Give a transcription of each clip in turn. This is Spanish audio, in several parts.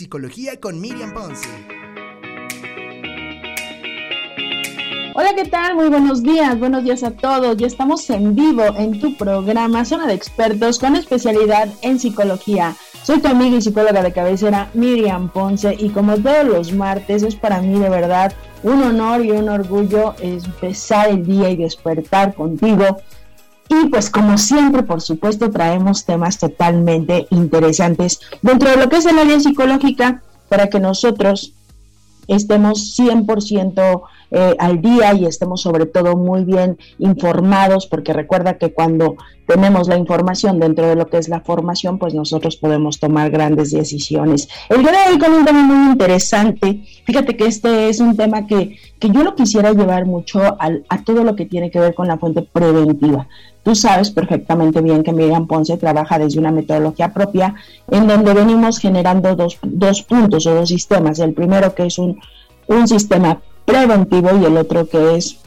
Psicología con Miriam Ponce. Hola, ¿qué tal? Muy buenos días, buenos días a todos. Ya estamos en vivo en tu programa Zona de Expertos con especialidad en psicología. Soy tu amiga y psicóloga de cabecera Miriam Ponce y como todos los martes es para mí de verdad un honor y un orgullo empezar el día y despertar contigo y pues como siempre, por supuesto, traemos temas totalmente interesantes dentro de lo que es el área psicológica para que nosotros estemos 100% eh, al día y estemos sobre todo muy bien informados, porque recuerda que cuando tenemos la información dentro de lo que es la formación, pues nosotros podemos tomar grandes decisiones. El día de hoy con un tema muy interesante, fíjate que este es un tema que, que yo lo quisiera llevar mucho a todo lo que tiene que ver con la fuente preventiva. Tú sabes perfectamente bien que Miriam Ponce trabaja desde una metodología propia en donde venimos generando dos, dos puntos o dos sistemas. El primero que es un, un sistema preventivo y el otro que es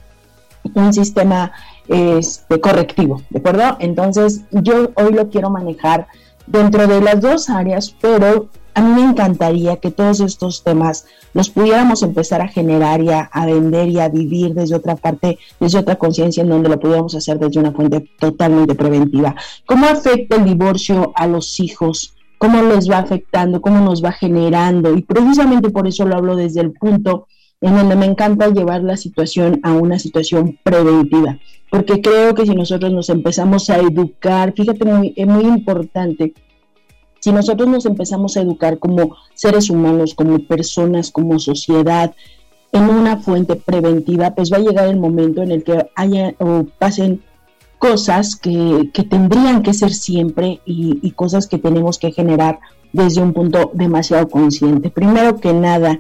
un sistema este, correctivo, ¿de acuerdo? Entonces yo hoy lo quiero manejar dentro de las dos áreas, pero a mí me encantaría que todos estos temas los pudiéramos empezar a generar y a, vender y a vivir desde otra parte, desde otra conciencia en donde lo pudiéramos hacer desde una fuente totalmente preventiva. ¿Cómo afecta el divorcio a los hijos? ¿Cómo les va afectando? ¿Cómo nos va generando? Y precisamente por eso lo hablo desde el punto en donde me encanta llevar la situación a una situación preventiva, porque creo que si nosotros nos empezamos a educar, fíjate, muy, es muy importante, si nosotros nos empezamos a educar como seres humanos, como personas, como sociedad, en una fuente preventiva, pues va a llegar el momento en el que haya o pasen cosas que, tendrían que ser siempre y, y cosas que tenemos que generar desde un punto demasiado consciente. Primero que nada,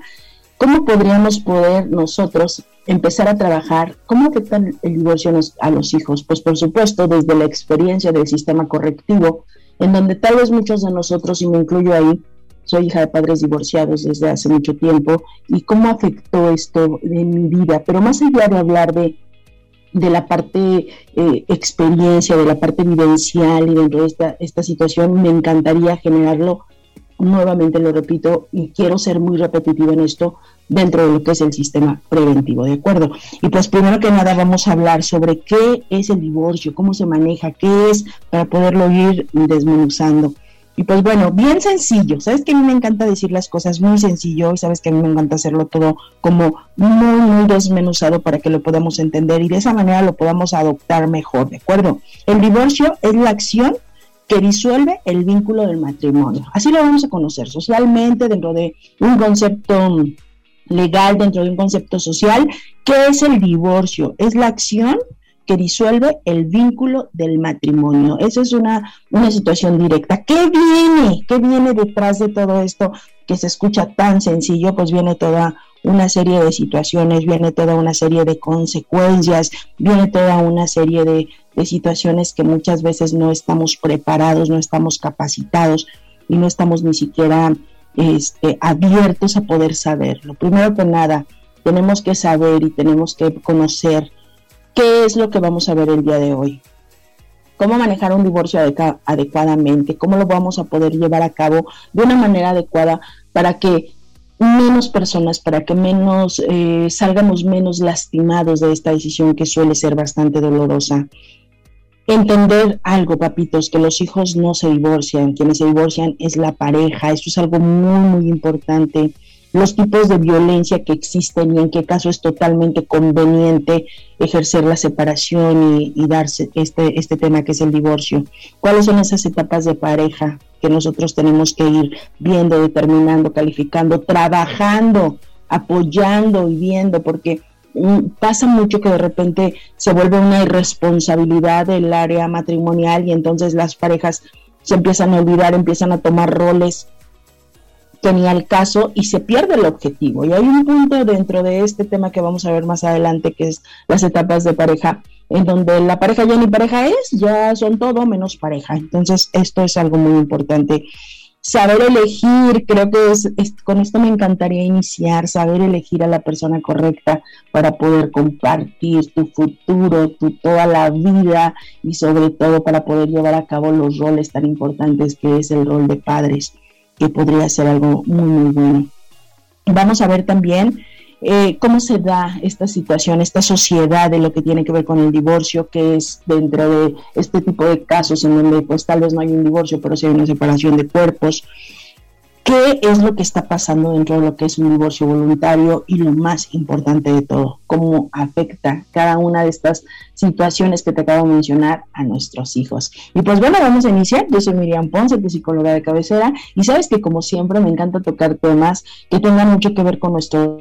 ¿Cómo podríamos poder nosotros empezar a trabajar? ¿Cómo afectan el divorcio a los hijos? Pues por supuesto desde la experiencia del sistema correctivo, en donde tal vez muchos de nosotros, y me incluyo ahí, soy hija de padres divorciados desde hace mucho tiempo, y cómo afectó esto en mi vida. Pero más allá de hablar de, de la parte eh, experiencia, de la parte vivencial y dentro de esta, esta situación, me encantaría generarlo nuevamente lo repito y quiero ser muy repetitivo en esto dentro de lo que es el sistema preventivo, ¿de acuerdo? Y pues primero que nada vamos a hablar sobre qué es el divorcio, cómo se maneja, qué es para poderlo ir desmenuzando. Y pues bueno, bien sencillo, sabes que a mí me encanta decir las cosas muy sencillo y sabes que a mí me encanta hacerlo todo como muy, muy desmenuzado para que lo podamos entender y de esa manera lo podamos adoptar mejor, ¿de acuerdo? El divorcio es la acción que disuelve el vínculo del matrimonio. Así lo vamos a conocer socialmente dentro de un concepto legal, dentro de un concepto social. ¿Qué es el divorcio? Es la acción que disuelve el vínculo del matrimonio. Esa es una, una situación directa. ¿Qué viene? ¿Qué viene detrás de todo esto que se escucha tan sencillo? Pues viene toda una serie de situaciones, viene toda una serie de consecuencias, viene toda una serie de, situaciones que muchas veces no estamos preparados, no estamos capacitados y no estamos ni siquiera este, abiertos a poder saberlo. Primero que nada, tenemos que saber y tenemos que conocer qué es lo que vamos a ver el día de hoy. Cómo manejar un divorcio adecuadamente, cómo lo vamos a poder llevar a cabo de una manera adecuada para que menos personas, para que menos eh, salgamos menos lastimados de esta decisión que suele ser bastante dolorosa. Entender algo, papitos, que los hijos no se divorcian, quienes se divorcian es la pareja, eso es algo muy, muy importante los tipos de violencia que existen y en qué caso es totalmente conveniente ejercer la separación y, darse este, este tema que es el divorcio. ¿Cuáles son esas etapas de pareja que nosotros tenemos que ir viendo, determinando, calificando, trabajando, apoyando y viendo? Porque mm, pasa mucho que de repente se vuelve una irresponsabilidad del área matrimonial y entonces las parejas se empiezan a olvidar, empiezan a tomar roles tenía el caso y se pierde el objetivo. Y hay un punto dentro de este tema que vamos a ver más adelante, que es las etapas de pareja, en donde la pareja ya ni pareja es, ya son todo menos pareja. Entonces, esto es algo muy importante. Saber elegir, creo que es, con esto me encantaría iniciar, saber elegir a la persona correcta para poder compartir tu futuro, tu toda la vida y sobre todo para poder llevar a cabo los roles tan importantes que es el rol de padres que podría ser algo muy, muy bueno. Vamos a ver también eh, cómo se da esta situación, esta sociedad de lo que tiene que ver con el divorcio, que es dentro de este tipo de casos en donde pues tal vez no hay un divorcio, pero sí hay una separación de cuerpos. ¿Qué es lo que está pasando dentro de lo que es un divorcio voluntario? Y lo más importante de todo, cómo afecta cada una de estas situaciones que te acabo de mencionar a nuestros hijos. Y pues bueno, vamos a iniciar. Yo soy Miriam Ponce, tu psicóloga de cabecera, y sabes que como siempre me encanta tocar temas que tengan mucho que ver con nuestro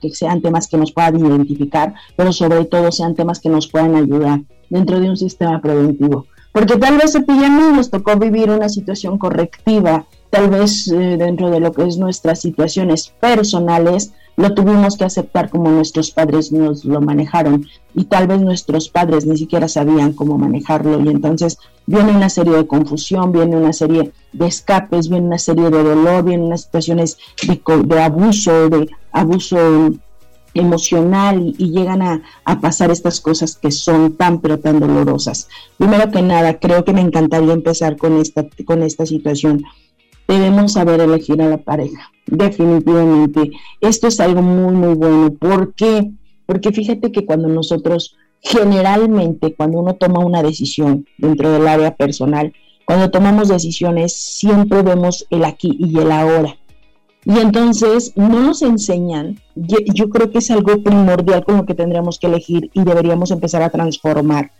que sean temas que nos puedan identificar, pero sobre todo sean temas que nos puedan ayudar dentro de un sistema preventivo. Porque tal vez a ti y a mí nos tocó vivir una situación correctiva, tal vez eh, dentro de lo que es nuestras situaciones personales, lo tuvimos que aceptar como nuestros padres nos lo manejaron y tal vez nuestros padres ni siquiera sabían cómo manejarlo y entonces viene una serie de confusión, viene una serie de escapes, viene una serie de dolor, viene unas situaciones de, de abuso, de abuso emocional y, llegan a, a, pasar estas cosas que son tan pero tan dolorosas. Primero que nada, creo que me encantaría empezar con esta, con esta situación. Debemos saber elegir a la pareja, definitivamente. Esto es algo muy, muy bueno. ¿Por qué? Porque fíjate que cuando nosotros, generalmente, cuando uno toma una decisión dentro del área personal, cuando tomamos decisiones, siempre vemos el aquí y el ahora y entonces no nos enseñan, yo, creo que es algo primordial con lo que tendríamos que elegir y deberíamos empezar a transformar.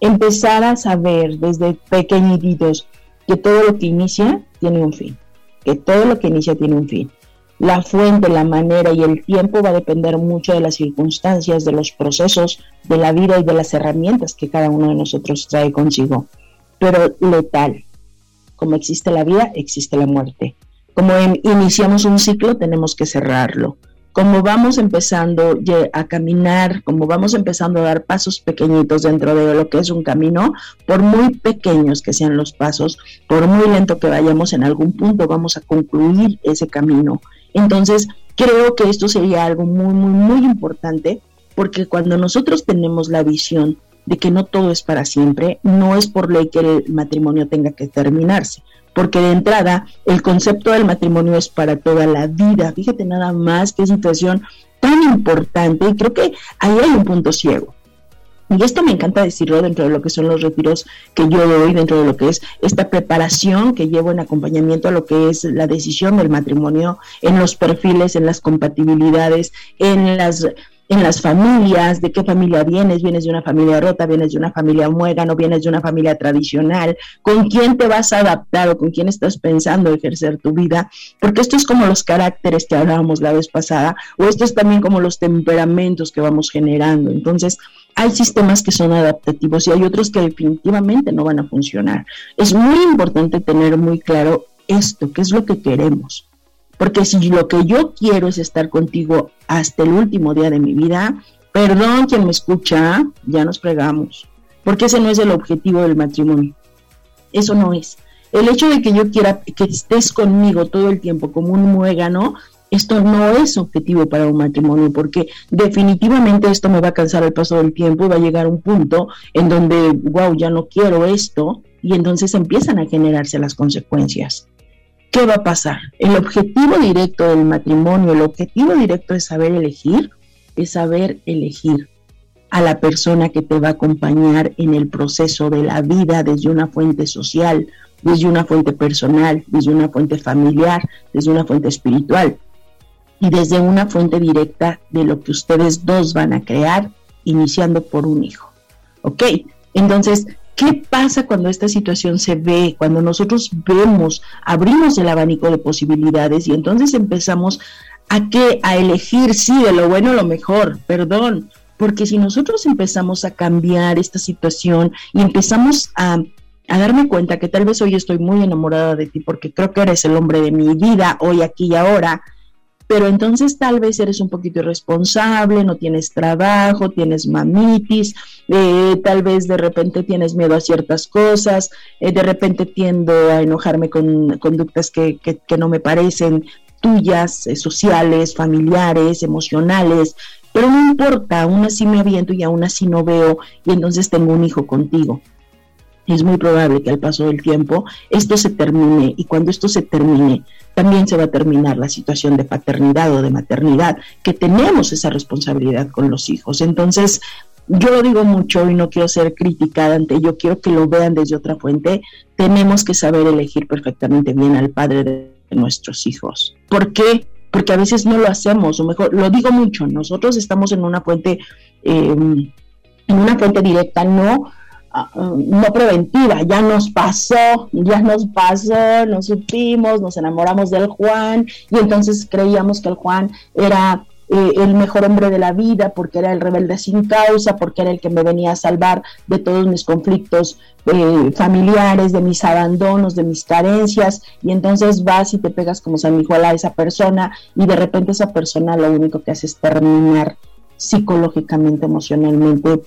Empezar a saber desde pequeñitos que todo lo que inicia tiene un fin, que todo lo que inicia tiene un fin. La fuente, la manera y el tiempo va a depender mucho de las circunstancias, de los procesos, de la vida y de las herramientas que cada uno de nosotros trae consigo. Pero letal, como existe la vida, existe la muerte como iniciamos un ciclo, tenemos que cerrarlo. Como vamos empezando a caminar, como vamos empezando a dar pasos pequeñitos dentro de lo que es un camino, por muy pequeños que sean los pasos, por muy lento que vayamos, en algún punto vamos a concluir ese camino. Entonces, creo que esto sería algo muy, muy, muy importante, porque cuando nosotros tenemos la visión de que no todo es para siempre, no es por ley que el matrimonio tenga que terminarse porque de entrada el concepto del matrimonio es para toda la vida. Fíjate nada más qué situación tan importante y creo que ahí hay un punto ciego. Y esto me encanta decirlo dentro de lo que son los retiros que yo doy, dentro de lo que es esta preparación que llevo en acompañamiento a lo que es la decisión del matrimonio, en los perfiles, en las compatibilidades, en las en las familias, de qué familia vienes, vienes de una familia rota, vienes de una familia no vienes de una familia tradicional, con quién te vas a adaptar o con quién estás pensando ejercer tu vida, porque esto es como los caracteres que hablábamos la vez pasada, o esto es también como los temperamentos que vamos generando. Entonces, hay sistemas que son adaptativos y hay otros que definitivamente no van a funcionar. Es muy importante tener muy claro esto, qué es lo que queremos. Porque si lo que yo quiero es estar contigo hasta el último día de mi vida, perdón quien me escucha, ya nos pregamos. Porque ese no es el objetivo del matrimonio. Eso no es. El hecho de que yo quiera que estés conmigo todo el tiempo como un muégano, esto no es objetivo para un matrimonio, porque definitivamente esto me va a cansar al paso del tiempo y va a llegar un punto en donde, wow, ya no quiero esto, y entonces empiezan a generarse las consecuencias. ¿Qué va a pasar? El objetivo directo del matrimonio, el objetivo directo de saber elegir, es saber elegir a la persona que te va a acompañar en el proceso de la vida desde una fuente social, desde una fuente personal, desde una fuente familiar, desde una fuente espiritual y desde una fuente directa de lo que ustedes dos van a crear, iniciando por un hijo. ¿Ok? Entonces, ¿Qué pasa cuando esta situación se ve, cuando nosotros vemos, abrimos el abanico de posibilidades y entonces empezamos a que a elegir sí de lo bueno lo mejor, perdón, porque si nosotros empezamos a cambiar esta situación y empezamos a, a darme cuenta que tal vez hoy estoy muy enamorada de ti porque creo que eres el hombre de mi vida, hoy, aquí y ahora, pero entonces tal vez eres un poquito irresponsable, no tienes trabajo, tienes mamitis, eh, tal vez de repente tienes miedo a ciertas cosas, eh, de repente tiendo a enojarme con conductas que, no me parecen tuyas, eh, sociales, familiares, emocionales, pero no importa, aún así me aviento y aún así no veo y entonces tengo un hijo contigo. Es muy probable que al paso del tiempo esto se termine y cuando esto se termine también se va a terminar la situación de paternidad o de maternidad, que tenemos esa responsabilidad con los hijos. Entonces, yo lo digo mucho y no quiero ser criticada ante yo quiero que lo vean desde otra fuente, tenemos que saber elegir perfectamente bien al padre de nuestros hijos. ¿Por qué? Porque a veces no lo hacemos, o mejor, lo digo mucho, nosotros estamos en una fuente, em, en una fuente directa, no no preventiva, ya nos pasó, ya nos pasó, nos supimos, nos enamoramos del Juan y entonces creíamos que el Juan era eh, el mejor hombre de la vida porque era el rebelde sin causa, porque era el que me venía a salvar de todos mis conflictos eh, familiares, de mis abandonos, de mis carencias. Y entonces vas y te pegas como sanguijuela a esa persona y de repente esa persona lo único que hace es terminar psicológicamente, emocionalmente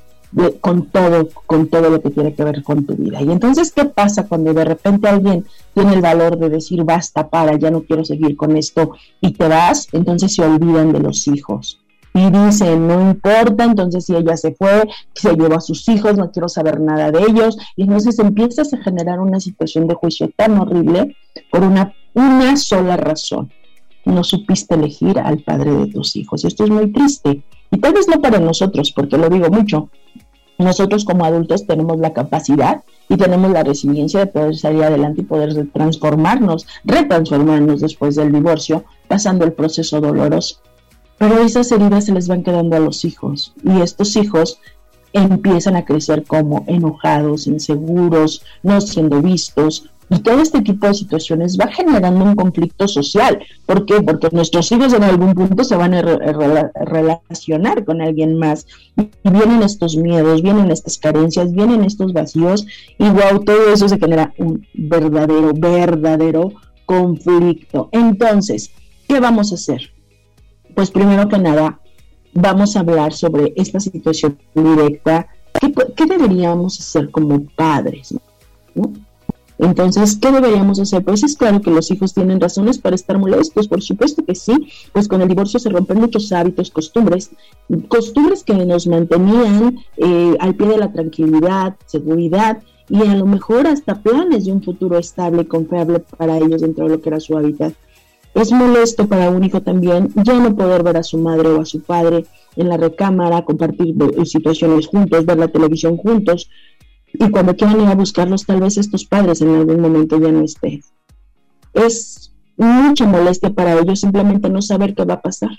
con todo, con todo lo que tiene que ver con tu vida. Y entonces, ¿qué pasa cuando de repente alguien tiene el valor de decir basta, para, ya no quiero seguir con esto y te vas? Entonces se olvidan de los hijos. Y dicen, no importa, entonces si ella se fue, se llevó a sus hijos, no quiero saber nada de ellos. Y entonces empiezas a generar una situación de juicio tan horrible por una, una sola razón. No supiste elegir al padre de tus hijos. Y esto es muy triste. Y tal vez no para nosotros, porque lo digo mucho, nosotros como adultos tenemos la capacidad y tenemos la resiliencia de poder salir adelante y poder transformarnos, retransformarnos después del divorcio, pasando el proceso doloroso. Pero esas heridas se les van quedando a los hijos y estos hijos empiezan a crecer como enojados, inseguros, no siendo vistos, y todo este tipo de situaciones va generando un conflicto social. ¿Por qué? Porque nuestros hijos en algún punto se van a relacionar con alguien más. Y vienen estos miedos, vienen estas carencias, vienen estos vacíos. Y wow, todo eso se genera un verdadero, verdadero conflicto. Entonces, ¿qué vamos a hacer? Pues primero que nada, vamos a hablar sobre esta situación directa. ¿Qué, qué deberíamos hacer como padres? ¿no? Entonces, ¿qué deberíamos hacer? Pues es claro que los hijos tienen razones para estar molestos, por supuesto que sí, pues con el divorcio se rompen muchos hábitos, costumbres, costumbres que nos mantenían eh, al pie de la tranquilidad, seguridad y a lo mejor hasta planes de un futuro estable y confiable para ellos dentro de lo que era su hábitat. Es molesto para un hijo también ya no poder ver a su madre o a su padre en la recámara, compartir situaciones juntos, ver la televisión juntos, y cuando quieran ir a buscarlos, tal vez estos padres en algún momento ya no estén. Es mucha molestia para ellos simplemente no saber qué va a pasar.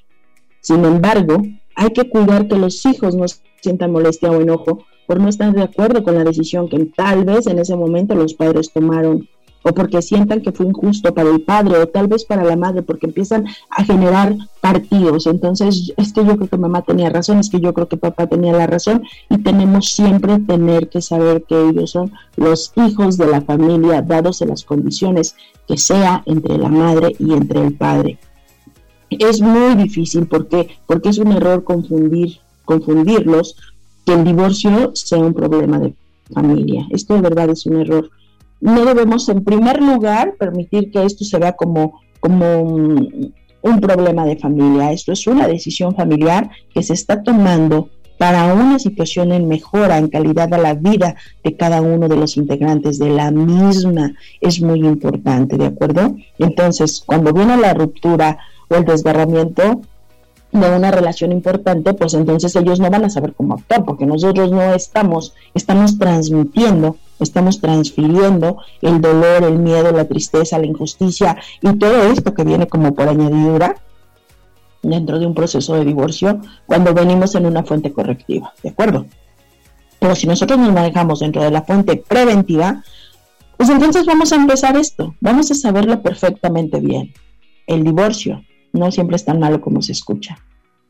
Sin embargo, hay que cuidar que los hijos no sientan molestia o enojo por no estar de acuerdo con la decisión que tal vez en ese momento los padres tomaron o porque sientan que fue injusto para el padre o tal vez para la madre, porque empiezan a generar partidos. Entonces, es que yo creo que mamá tenía razón, es que yo creo que papá tenía la razón y tenemos siempre tener que saber que ellos son los hijos de la familia, dados en las condiciones que sea entre la madre y entre el padre. Es muy difícil porque porque es un error confundir confundirlos que el divorcio sea un problema de familia. Esto de verdad es un error no debemos en primer lugar permitir que esto se vea como, como un, problema de familia. Esto es una decisión familiar que se está tomando para una situación en mejora, en calidad de la vida de cada uno de los integrantes de la misma, es muy importante, ¿de acuerdo? Entonces, cuando viene la ruptura o el desgarramiento, de una relación importante, pues entonces ellos no van a saber cómo actuar, porque nosotros no estamos, estamos transmitiendo, estamos transfiriendo el dolor, el miedo, la tristeza, la injusticia y todo esto que viene como por añadidura dentro de un proceso de divorcio cuando venimos en una fuente correctiva, ¿de acuerdo? Pero si nosotros nos manejamos dentro de la fuente preventiva, pues entonces vamos a empezar esto, vamos a saberlo perfectamente bien. El divorcio no siempre es tan malo como se escucha.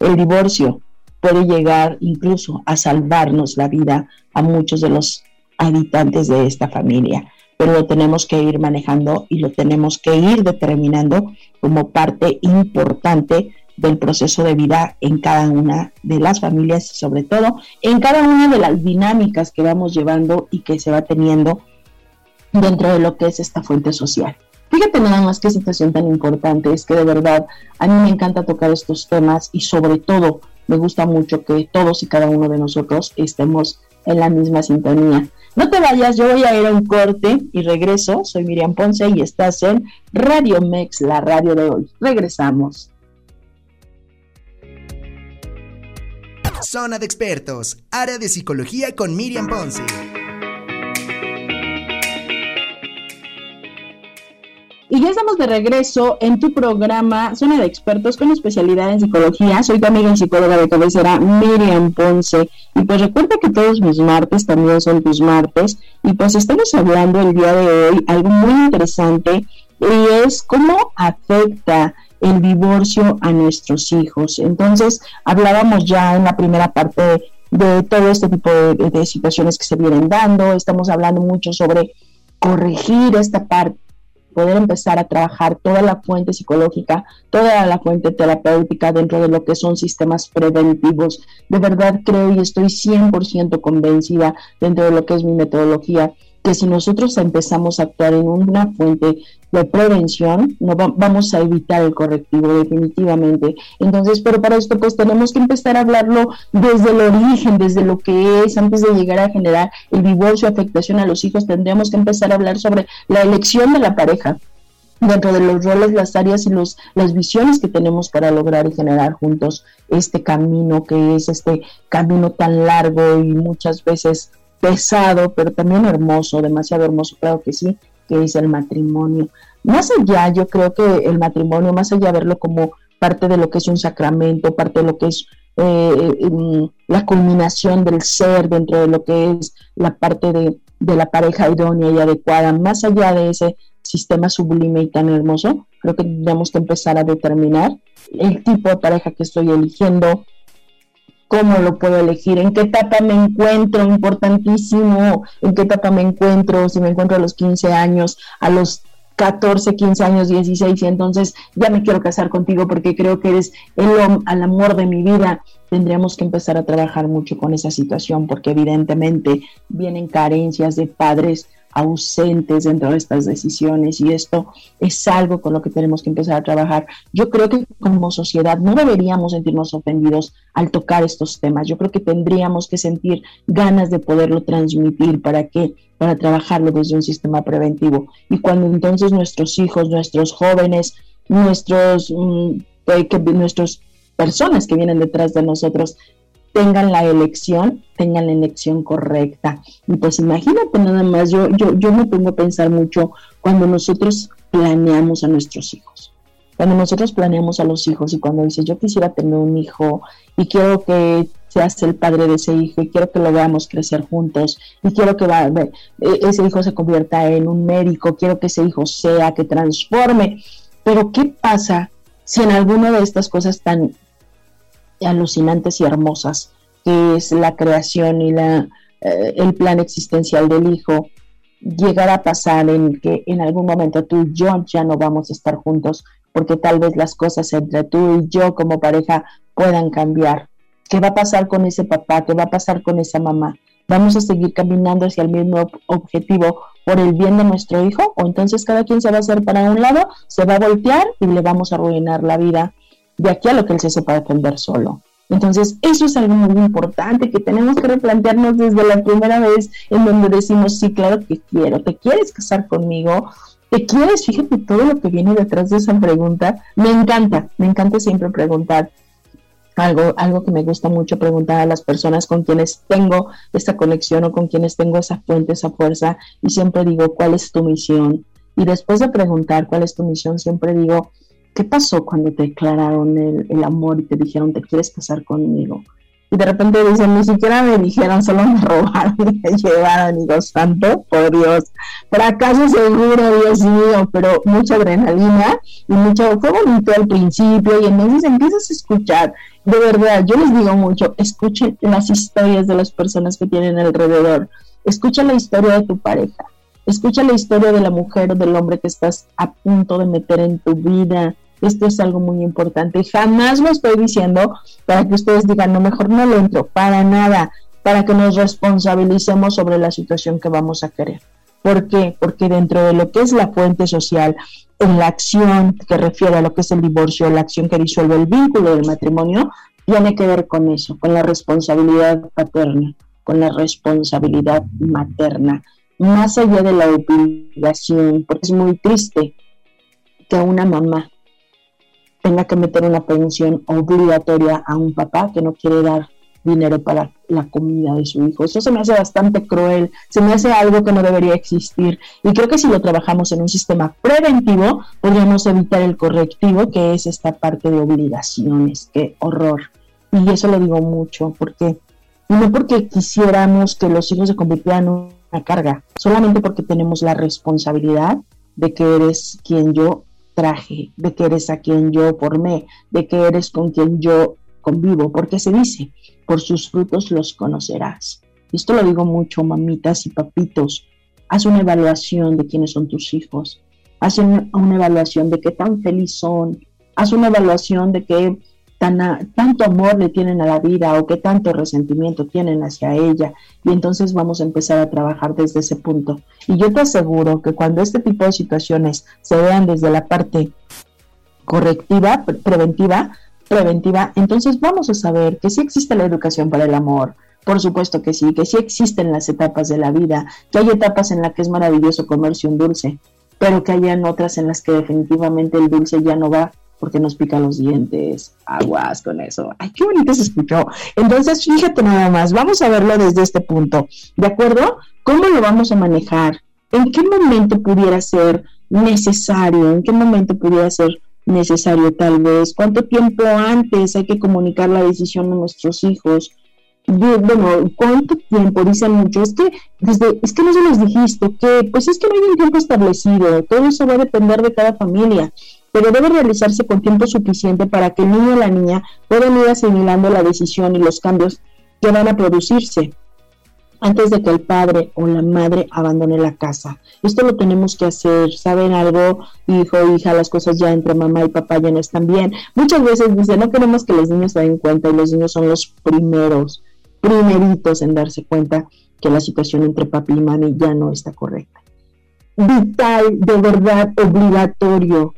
El divorcio puede llegar incluso a salvarnos la vida a muchos de los habitantes de esta familia, pero lo tenemos que ir manejando y lo tenemos que ir determinando como parte importante del proceso de vida en cada una de las familias y sobre todo en cada una de las dinámicas que vamos llevando y que se va teniendo dentro de lo que es esta fuente social. Fíjate nada más qué situación tan importante, es que de verdad a mí me encanta tocar estos temas y sobre todo me gusta mucho que todos y cada uno de nosotros estemos en la misma sintonía. No te vayas, yo voy a ir a un corte y regreso. Soy Miriam Ponce y estás en Radio Mex, la radio de hoy. Regresamos. Zona de expertos, área de psicología con Miriam Ponce. Y ya estamos de regreso en tu programa Zona de Expertos con especialidad en psicología. Soy tu amiga y psicóloga de cabecera Miriam Ponce. Y pues recuerda que todos mis martes también son tus martes. Y pues estamos hablando el día de hoy algo muy interesante y es cómo afecta el divorcio a nuestros hijos. Entonces, hablábamos ya en la primera parte de, todo este tipo de situaciones que se vienen dando. Estamos hablando mucho sobre corregir esta parte poder empezar a trabajar toda la fuente psicológica, toda la fuente terapéutica dentro de lo que son sistemas preventivos. De verdad creo y estoy 100% convencida dentro de lo que es mi metodología que si nosotros empezamos a actuar en una fuente de prevención, no vamos a evitar el correctivo definitivamente. Entonces, pero para esto pues tenemos que empezar a hablarlo desde el origen, desde lo que es, antes de llegar a generar el divorcio, afectación a los hijos, tendríamos que empezar a hablar sobre la elección de la pareja dentro de los roles, las áreas y los, las visiones que tenemos para lograr y generar juntos este camino que es este camino tan largo y muchas veces pesado, pero también hermoso, demasiado hermoso, claro que sí, que es el matrimonio. Más allá, yo creo que el matrimonio, más allá de verlo como parte de lo que es un sacramento, parte de lo que es eh, em, la culminación del ser dentro de lo que es la parte de, de la pareja idónea y adecuada, más allá de ese sistema sublime y tan hermoso, creo que tendríamos que empezar a determinar el tipo de pareja que estoy eligiendo, cómo lo puedo elegir, en qué etapa me encuentro, importantísimo, en qué etapa me encuentro, si me encuentro a los 15 años, a los 14, 15 años, 16, y entonces ya me quiero casar contigo porque creo que eres el, el amor de mi vida. Tendríamos que empezar a trabajar mucho con esa situación porque evidentemente vienen carencias de padres ausentes dentro de estas decisiones y esto es algo con lo que tenemos que empezar a trabajar. Yo creo que como sociedad no deberíamos sentirnos ofendidos al tocar estos temas. Yo creo que tendríamos que sentir ganas de poderlo transmitir para que para trabajarlo desde un sistema preventivo. Y cuando entonces nuestros hijos, nuestros jóvenes, nuestros mm, que, nuestros personas que vienen detrás de nosotros tengan la elección, tengan la elección correcta. Y pues imagínate nada más, yo, yo, yo me pongo a pensar mucho cuando nosotros planeamos a nuestros hijos. Cuando nosotros planeamos a los hijos y cuando dices, yo quisiera tener un hijo y quiero que seas el padre de ese hijo y quiero que lo veamos crecer juntos y quiero que va, e, ese hijo se convierta en un médico, quiero que ese hijo sea, que transforme. Pero ¿qué pasa si en alguna de estas cosas tan alucinantes y hermosas, que es la creación y la, eh, el plan existencial del hijo, llegar a pasar en que en algún momento tú y yo ya no vamos a estar juntos, porque tal vez las cosas entre tú y yo como pareja puedan cambiar. ¿Qué va a pasar con ese papá? ¿Qué va a pasar con esa mamá? ¿Vamos a seguir caminando hacia el mismo objetivo por el bien de nuestro hijo? ¿O entonces cada quien se va a hacer para un lado, se va a voltear y le vamos a arruinar la vida de aquí a lo que él se sepa defender solo. Entonces, eso es algo muy importante que tenemos que replantearnos desde la primera vez en donde decimos, sí, claro que quiero, ¿te quieres casar conmigo? ¿Te quieres? Fíjate todo lo que viene detrás de esa pregunta. Me encanta, me encanta siempre preguntar algo, algo que me gusta mucho preguntar a las personas con quienes tengo esta conexión o con quienes tengo esa fuente, esa fuerza, y siempre digo, ¿cuál es tu misión? Y después de preguntar cuál es tu misión, siempre digo, ¿qué pasó cuando te declararon el, amor y te dijeron, te quieres casar conmigo? Y de repente dicen, ni siquiera me dijeron, solo me robaron y me llevaron, y digo, santo, por Dios, fracaso seguro, Dios mío, pero mucha adrenalina y mucho, fue bonito al principio y entonces empiezas a escuchar, de verdad, yo les digo mucho, escuchen las historias de las personas que tienen alrededor, escucha la historia de tu pareja, escucha la historia de la mujer o del hombre que estás a punto de meter en tu vida, esto es algo muy importante. Jamás lo estoy diciendo para que ustedes digan, no, mejor no lo entro, para nada, para que nos responsabilicemos sobre la situación que vamos a querer. ¿Por qué? Porque dentro de lo que es la fuente social, en la acción que refiere a lo que es el divorcio, la acción que disuelve el vínculo del matrimonio, tiene que ver con eso, con la responsabilidad paterna. con la responsabilidad materna, más allá de la obligación, porque es muy triste que una mamá tenga que meter una pensión obligatoria a un papá que no quiere dar dinero para la comida de su hijo. Eso se me hace bastante cruel, se me hace algo que no debería existir. Y creo que si lo trabajamos en un sistema preventivo, podríamos evitar el correctivo, que es esta parte de obligaciones. Qué horror. Y eso lo digo mucho, porque no porque quisiéramos que los hijos se convirtieran en una carga, solamente porque tenemos la responsabilidad de que eres quien yo traje, de que eres a quien yo formé, de que eres con quien yo convivo, porque se dice, por sus frutos los conocerás. Esto lo digo mucho, mamitas y papitos. Haz una evaluación de quiénes son tus hijos. Haz una, evaluación de qué tan feliz son. Haz una evaluación de qué tanto amor le tienen a la vida o qué tanto resentimiento tienen hacia ella. Y entonces vamos a empezar a trabajar desde ese punto. Y yo te aseguro que cuando este tipo de situaciones se vean desde la parte correctiva, preventiva, preventiva, entonces vamos a saber que sí existe la educación para el amor. Por supuesto que sí, que sí existen las etapas de la vida, que hay etapas en las que es maravilloso comerse un dulce, pero que hayan otras en las que definitivamente el dulce ya no va porque nos pica los dientes. Aguas con eso. Ay, qué bonito se escuchó. Entonces, fíjate nada más, vamos a verlo desde este punto. ¿De acuerdo? ¿Cómo lo vamos a manejar? ¿En qué momento pudiera ser necesario? ¿En qué momento pudiera ser necesario tal vez? ¿Cuánto tiempo antes hay que comunicar la decisión a nuestros hijos? bueno, ¿cuánto tiempo? Dicen mucho, es que desde, es que no se les dijiste, que pues es que no hay un tiempo establecido, todo eso va a depender de cada familia pero debe realizarse con tiempo suficiente para que el niño o la niña puedan ir asimilando la decisión y los cambios que van a producirse antes de que el padre o la madre abandone la casa. Esto lo tenemos que hacer, ¿saben algo? Hijo, hija, las cosas ya entre mamá y papá ya no están bien. Muchas veces dice, no queremos que los niños se den cuenta y los niños son los primeros, primeritos en darse cuenta que la situación entre papi y mami ya no está correcta. Vital, de verdad, obligatorio,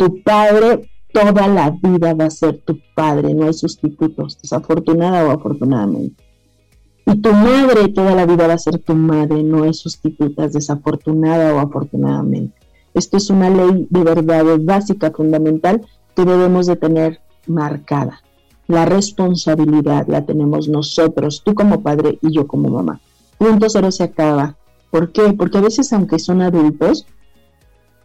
tu padre toda la vida va a ser tu padre, no hay sustitutos, desafortunada o afortunadamente. Y tu madre toda la vida va a ser tu madre, no hay sustitutas, desafortunada o afortunadamente. Esto es una ley de verdad básica, fundamental, que debemos de tener marcada. La responsabilidad la tenemos nosotros, tú como padre y yo como mamá. Punto cero se acaba. ¿Por qué? Porque a veces, aunque son adultos,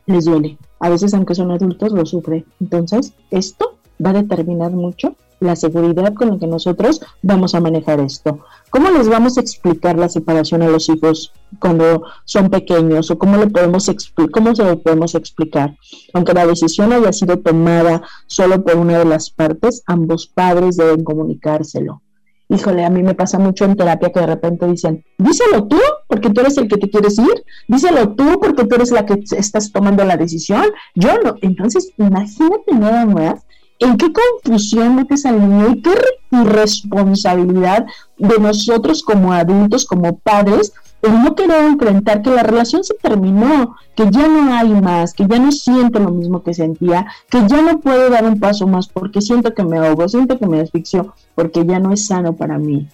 les duele. A veces, aunque son adultos, lo sufren. Entonces, esto va a determinar mucho la seguridad con la que nosotros vamos a manejar esto. ¿Cómo les vamos a explicar la separación a los hijos cuando son pequeños o cómo le podemos cómo se lo podemos explicar? Aunque la decisión haya sido tomada solo por una de las partes, ambos padres deben comunicárselo híjole, a mí me pasa mucho en terapia que de repente dicen, díselo tú, porque tú eres el que te quieres ir, díselo tú, porque tú eres la que estás tomando la decisión, yo no. Entonces, imagínate nada más en qué confusión metes al niño y qué irresponsabilidad de nosotros como adultos, como padres, el no querer enfrentar que la relación se terminó, que ya no hay más, que ya no siento lo mismo que sentía, que ya no puedo dar un paso más porque siento que me ahogo, siento que me asfixio, porque ya no es sano para mí.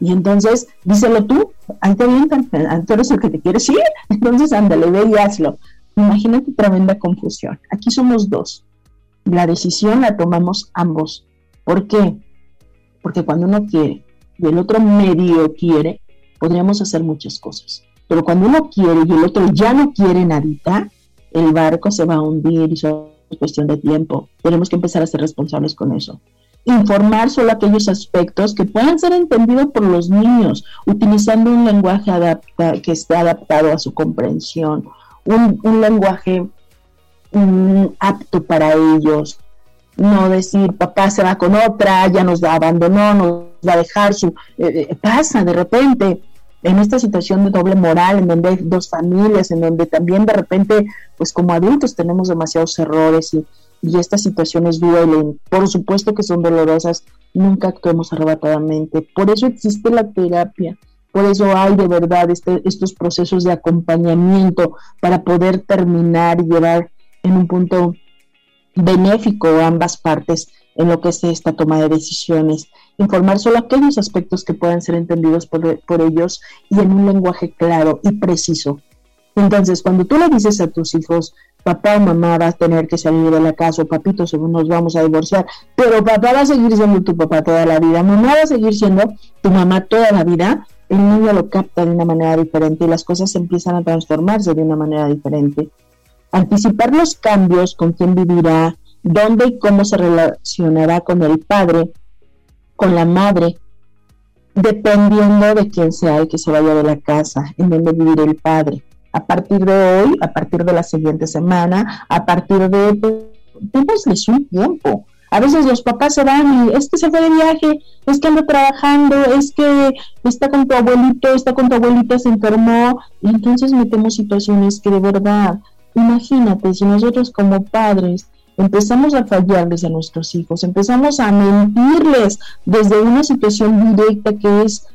Y entonces, díselo tú, ahí te avientan, tú eres el que te quieres ir, entonces ándale, ve y hazlo. Imagínate tremenda confusión. Aquí somos dos. La decisión la tomamos ambos. ¿Por qué? Porque cuando uno quiere y el otro medio quiere, podríamos hacer muchas cosas. Pero cuando uno quiere y el otro ya no quiere nadita, el barco se va a hundir y es cuestión de tiempo. Tenemos que empezar a ser responsables con eso. Informar solo aquellos aspectos que puedan ser entendidos por los niños, utilizando un lenguaje adapta, que esté adaptado a su comprensión, un, lenguaje mm, apto para ellos. No decir, papá se va con otra, ya nos abandonó, nos va a dejar su... Eh, eh, pasa de repente, en esta situación de doble moral, en donde hay dos familias, en donde también de repente, pues como adultos tenemos demasiados errores y, estas situaciones duelen. Por supuesto que son dolorosas, nunca actuemos arrebatadamente. Por eso existe la terapia, por eso hay de verdad este, estos procesos de acompañamiento para poder terminar y llevar en un punto benéfico a ambas partes en lo que es esta toma de decisiones, informar solo aquellos aspectos que puedan ser entendidos por, por ellos y en un lenguaje claro y preciso. Entonces, cuando tú le dices a tus hijos, papá o mamá va a tener que salir de la casa papito, según nos vamos a divorciar, pero papá va a seguir siendo tu papá toda la vida, mamá va a seguir siendo tu mamá toda la vida, el niño lo capta de una manera diferente y las cosas empiezan a transformarse de una manera diferente. Anticipar los cambios, con quién vivirá, dónde y cómo se relacionará con el padre, con la madre, dependiendo de quién sea el que se vaya de la casa, en donde vivirá el padre a partir de hoy, a partir de la siguiente semana, a partir de... Démosles un tiempo. A veces los papás se van y es que se fue de viaje, es que anda trabajando, es que está con tu abuelito, está con tu abuelita, se enfermó, y entonces metemos situaciones que de verdad, imagínate, si nosotros como padres empezamos a fallarles a nuestros hijos, empezamos a mentirles desde una situación directa que es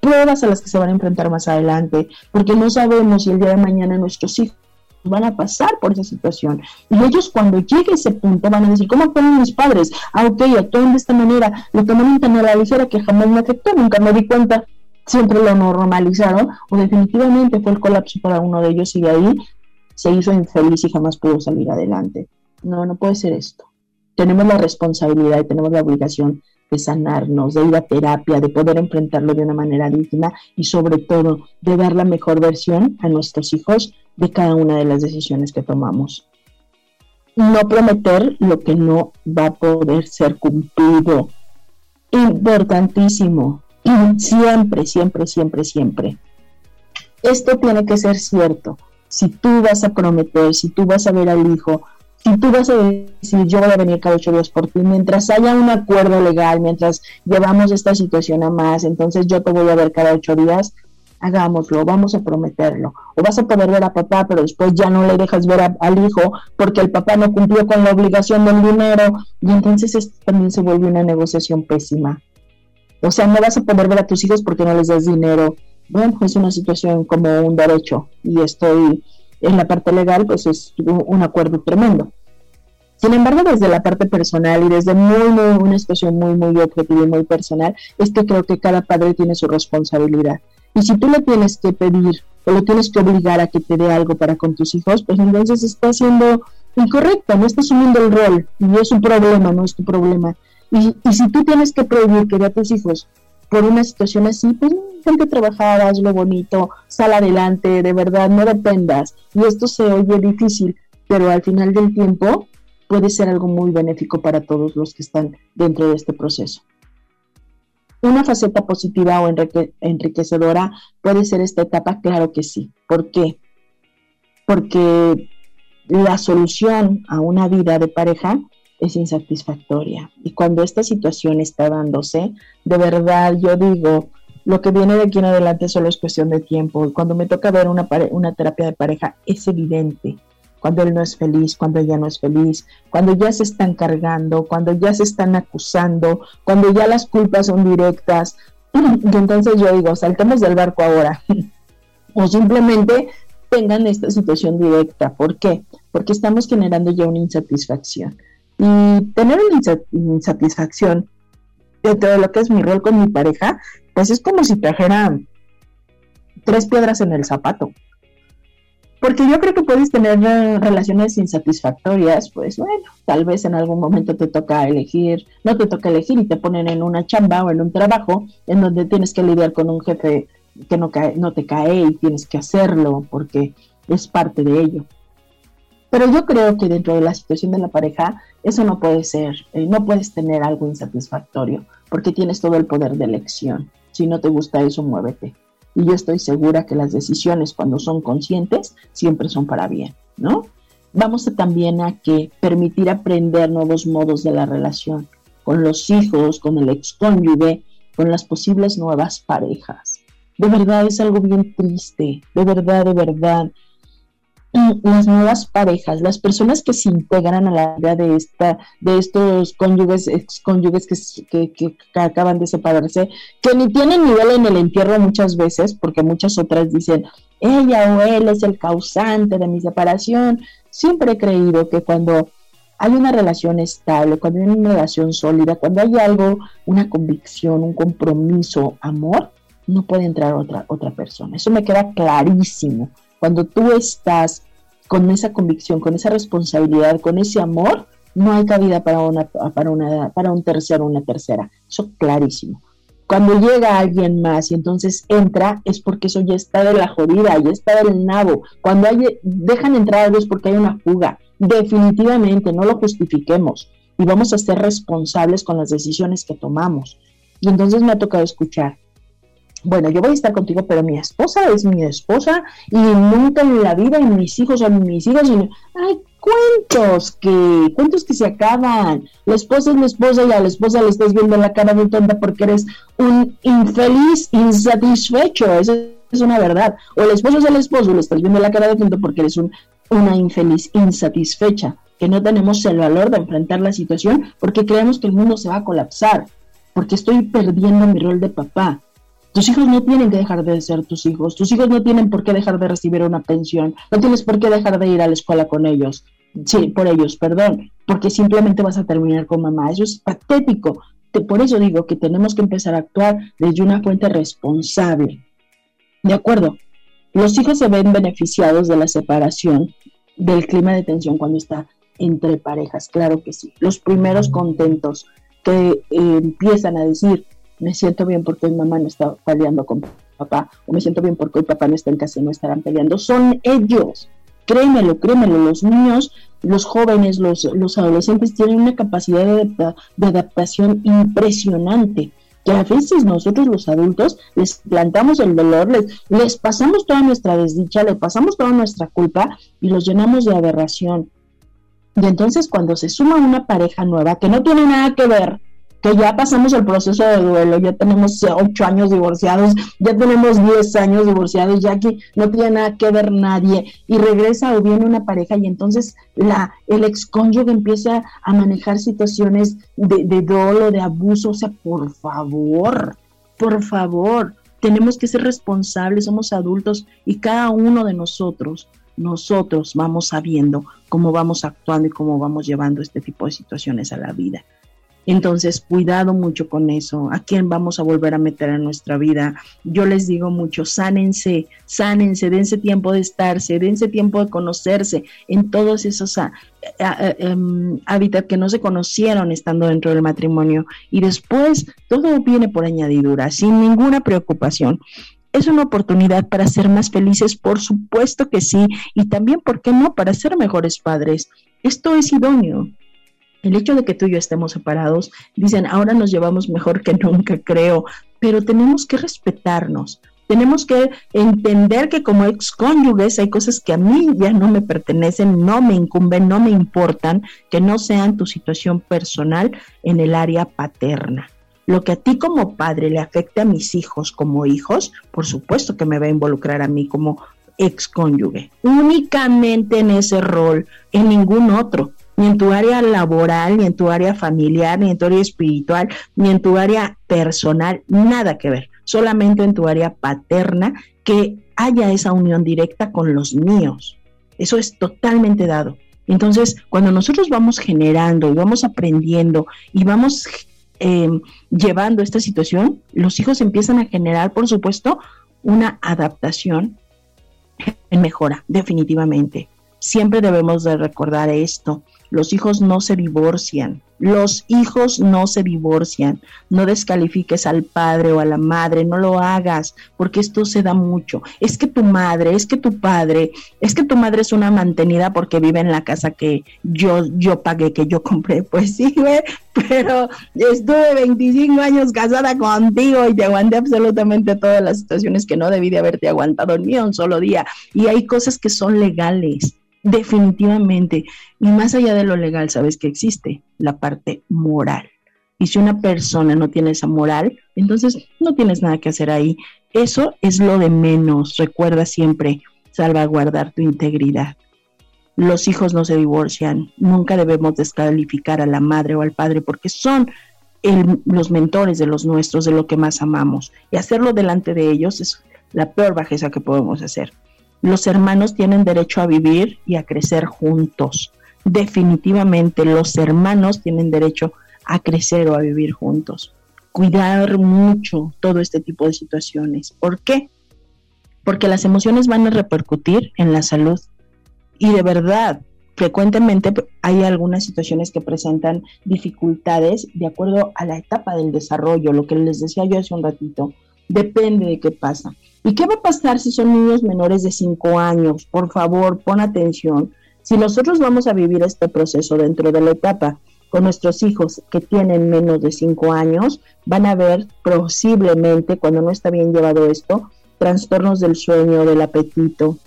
pruebas a las que se van a enfrentar más adelante, porque no sabemos si el día de mañana nuestros hijos van a pasar por esa situación. Y ellos cuando llegue ese punto van a decir, ¿cómo fueron mis padres? Ah, ok, actúan de esta manera, lo tomaron tan a la ligera que jamás me afectó, nunca me di cuenta, siempre lo normalizaron, o definitivamente fue el colapso para uno de ellos y de ahí se hizo infeliz y jamás pudo salir adelante. No, no puede ser esto. Tenemos la responsabilidad y tenemos la obligación de sanarnos, de ir a terapia, de poder enfrentarlo de una manera digna y sobre todo de dar la mejor versión a nuestros hijos de cada una de las decisiones que tomamos. No prometer lo que no va a poder ser cumplido. Importantísimo. Siempre, siempre, siempre, siempre. Esto tiene que ser cierto. Si tú vas a prometer, si tú vas a ver al hijo si tú vas a decir, yo voy a venir cada ocho días por ti, mientras haya un acuerdo legal, mientras llevamos esta situación a más, entonces yo te voy a ver cada ocho días, hagámoslo, vamos a prometerlo. O vas a poder ver a papá, pero después ya no le dejas ver al hijo porque el papá no cumplió con la obligación del dinero y entonces esto también se vuelve una negociación pésima. O sea, no vas a poder ver a tus hijos porque no les das dinero. Bueno, es una situación como un derecho y estoy en la parte legal, pues es un acuerdo tremendo. Sin embargo, desde la parte personal y desde muy, muy, una situación muy, muy objetiva y muy personal, es que creo que cada padre tiene su responsabilidad. Y si tú le tienes que pedir o lo tienes que obligar a que te dé algo para con tus hijos, pues entonces está siendo incorrecto, no está asumiendo el rol. Y es un problema, no es tu problema. Y, y si tú tienes que prohibir que dé a tus hijos por una situación así, pues a trabajar, haz lo bonito, sal adelante, de verdad, no dependas. Y esto se oye difícil, pero al final del tiempo puede ser algo muy benéfico para todos los que están dentro de este proceso. Una faceta positiva o enriquecedora puede ser esta etapa, claro que sí. ¿Por qué? Porque la solución a una vida de pareja es insatisfactoria. Y cuando esta situación está dándose, de verdad yo digo, lo que viene de aquí en adelante solo es cuestión de tiempo. Cuando me toca ver una, una terapia de pareja, es evidente cuando él no es feliz, cuando ella no es feliz, cuando ya se están cargando, cuando ya se están acusando, cuando ya las culpas son directas. Y entonces yo digo, saltemos del barco ahora. o simplemente tengan esta situación directa. ¿Por qué? Porque estamos generando ya una insatisfacción. Y tener una insatisfacción dentro de lo que es mi rol con mi pareja, pues es como si trajera tres piedras en el zapato. Porque yo creo que puedes tener relaciones insatisfactorias, pues bueno, tal vez en algún momento te toca elegir, no te toca elegir y te ponen en una chamba o en un trabajo en donde tienes que lidiar con un jefe que no, cae, no te cae y tienes que hacerlo porque es parte de ello. Pero yo creo que dentro de la situación de la pareja, eso no puede ser, eh, no puedes tener algo insatisfactorio, porque tienes todo el poder de elección. Si no te gusta eso, muévete. Y yo estoy segura que las decisiones, cuando son conscientes, siempre son para bien, ¿no? Vamos también a que permitir aprender nuevos modos de la relación con los hijos, con el excónyuge, con las posibles nuevas parejas. De verdad es algo bien triste, de verdad, de verdad las nuevas parejas, las personas que se integran a la vida de esta, de estos cónyuges, ex cónyuges que, que, acaban de separarse, que ni tienen nivel en el entierro muchas veces, porque muchas otras dicen, ella o él es el causante de mi separación. Siempre he creído que cuando hay una relación estable, cuando hay una relación sólida, cuando hay algo, una convicción, un compromiso, amor, no puede entrar otra, otra persona. Eso me queda clarísimo. Cuando tú estás con esa convicción, con esa responsabilidad, con ese amor, no hay cabida para una, para una, para un tercero o una tercera. Eso clarísimo. Cuando llega alguien más y entonces entra, es porque eso ya está de la jodida, ya está del nabo. Cuando hay, dejan entrar algo es porque hay una fuga. Definitivamente, no lo justifiquemos y vamos a ser responsables con las decisiones que tomamos. Y entonces me ha tocado escuchar, bueno, yo voy a estar contigo, pero mi esposa es mi esposa y nunca en la vida y mis hijos son mis hijos. Y, ay, cuentos que, cuentos que se acaban. La esposa es la esposa y a la esposa le estás viendo la cara de tonta porque eres un infeliz insatisfecho. Eso es una verdad. O el esposo es el esposo y le estás viendo la cara de tonta porque eres un, una infeliz insatisfecha. Que no tenemos el valor de enfrentar la situación porque creemos que el mundo se va a colapsar. Porque estoy perdiendo mi rol de papá tus hijos no tienen que dejar de ser tus hijos, tus hijos no tienen por qué dejar de recibir una pensión, no tienes por qué dejar de ir a la escuela con ellos, sí, por ellos, perdón, porque simplemente vas a terminar con mamá. Eso es patético. Por eso digo que tenemos que empezar a actuar desde una fuente responsable. De acuerdo, los hijos se ven beneficiados de la separación del clima de tensión cuando está entre parejas, claro que sí. Los primeros contentos que eh, empiezan a decir, me siento bien porque mi mamá no está peleando con papá, o me siento bien porque el papá no está en casa y no estarán peleando. Son ellos. Créemelo, créemelo, los niños, los jóvenes, los, los adolescentes tienen una capacidad de, adaptación impresionante que a veces nosotros los adultos les plantamos el dolor, les, les pasamos toda nuestra desdicha, les pasamos toda nuestra culpa y los llenamos de aberración. Y entonces cuando se suma una pareja nueva que no tiene nada que ver que ya pasamos el proceso de duelo, ya tenemos ocho años divorciados, ya tenemos diez años divorciados, ya que no tiene nada que ver nadie, y regresa o viene una pareja y entonces la, el excónyuge empieza a manejar situaciones de, de dolo, de abuso, o sea, por favor, por favor, tenemos que ser responsables, somos adultos y cada uno de nosotros nosotros vamos sabiendo cómo vamos actuando y cómo vamos llevando este tipo de situaciones a la vida. Entonces, cuidado mucho con eso. ¿A quién vamos a volver a meter en nuestra vida? Yo les digo mucho, sánense, sánense, dense tiempo de estarse, dense tiempo de conocerse en todos esos ah, ah, ah, em, hábitats que no se conocieron estando dentro del matrimonio. Y después, todo viene por añadidura, sin ninguna preocupación. ¿Es una oportunidad para ser más felices? Por supuesto que sí. Y también, ¿por qué no? Para ser mejores padres. Esto es idóneo el hecho de que tú y yo estemos separados, dicen, ahora nos llevamos mejor que nunca, creo, pero tenemos que respetarnos. Tenemos que entender que como excónyuges hay cosas que a mí ya no me pertenecen, no me incumben, no me importan, que no sean tu situación personal en el área paterna. Lo que a ti como padre le afecte a mis hijos como hijos, por supuesto que me va a involucrar a mí como excónyuge. Únicamente en ese rol, en ningún otro ni en tu área laboral, ni en tu área familiar, ni en tu área espiritual, ni en tu área personal, nada que ver, solamente en tu área paterna, que haya esa unión directa con los míos. Eso es totalmente dado. Entonces, cuando nosotros vamos generando y vamos aprendiendo y vamos em, llevando esta situación, los hijos empiezan a generar, por supuesto, una adaptación en mejora, definitivamente. Siempre debemos de recordar esto. Los hijos no se divorcian. Los hijos no se divorcian. No descalifiques al padre o a la madre, no lo hagas, porque esto se da mucho. Es que tu madre, es que tu padre, es que tu madre es una mantenida porque vive en la casa que yo, yo pagué, que yo compré. Pues sí, pero estuve 25 años casada contigo y te aguanté absolutamente todas las situaciones que no debí de haberte aguantado ni un solo día. Y hay cosas que son legales definitivamente. Y más allá de lo legal, sabes que existe la parte moral. Y si una persona no tiene esa moral, entonces no tienes nada que hacer ahí. Eso es lo de menos. Recuerda siempre salvaguardar tu integridad. Los hijos no se divorcian. Nunca debemos descalificar a la madre o al padre porque son los mentores de los nuestros, de lo que más amamos. Y hacerlo delante de ellos es la peor bajeza que podemos hacer. Los hermanos tienen derecho a vivir y a crecer juntos. definitivamente los hermanos tienen derecho a crecer o a vivir juntos. Cuidar mucho todo este tipo de situaciones. ¿Por qué? Porque las emociones van a repercutir en la salud. Y de verdad, frecuentemente hay algunas situaciones que presentan dificultades de acuerdo a la etapa del desarrollo, lo que les decía yo hace un ratito, depende de qué pasa. ¿Y qué va a pasar si son niños menores de 5 años? Por favor, pon atención. Si nosotros vamos a vivir este proceso dentro de la etapa con nuestros hijos que tienen menos de 5 años, van a ver posiblemente, cuando no está bien llevado esto, trastornos del sueño, del apetito,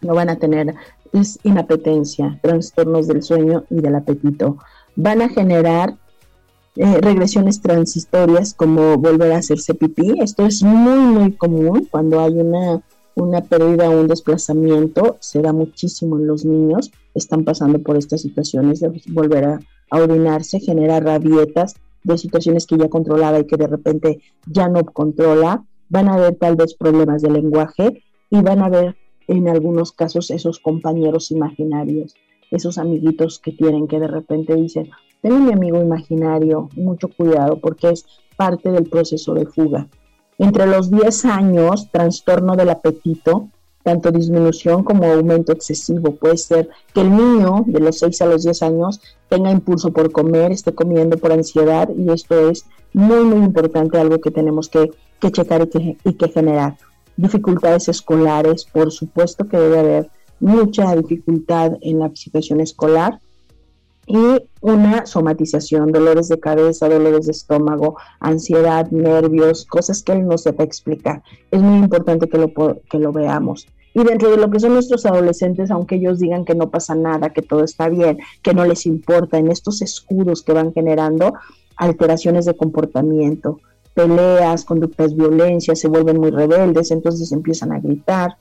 no van a tener es inapetencia, trastornos del sueño y del apetito. Van a generar eh, regresiones transitorias como volver a hacerse pipí. Esto es muy, muy común cuando hay una, una pérdida o un desplazamiento. Se da muchísimo en los niños. Están pasando por estas situaciones de volver a, a orinarse, generar rabietas de situaciones que ya controlaba y que de repente ya no controla. Van a haber tal vez problemas de lenguaje y van a haber en algunos casos esos compañeros imaginarios, esos amiguitos que tienen que de repente dicen, tengo mi amigo imaginario, mucho cuidado porque es parte del proceso de fuga. Entre los 10 años, trastorno del apetito, tanto disminución como aumento excesivo. Puede ser que el niño de los 6 a los 10 años tenga impulso por comer, esté comiendo por ansiedad y esto es muy, muy importante, algo que tenemos que, checar y que, y que generar dificultades escolares, por supuesto que debe haber mucha dificultad en la situación escolar y una somatización, dolores de cabeza, dolores de estómago, ansiedad, nervios, cosas que él no sepa explicar. Es muy importante que lo, que lo veamos. Y dentro de lo que son nuestros adolescentes, aunque ellos digan que no pasa nada, que todo está bien, que no les importa, en estos escudos que van generando alteraciones de comportamiento, peleas, conductas violencias, se vuelven muy rebeldes, entonces empiezan a gritar,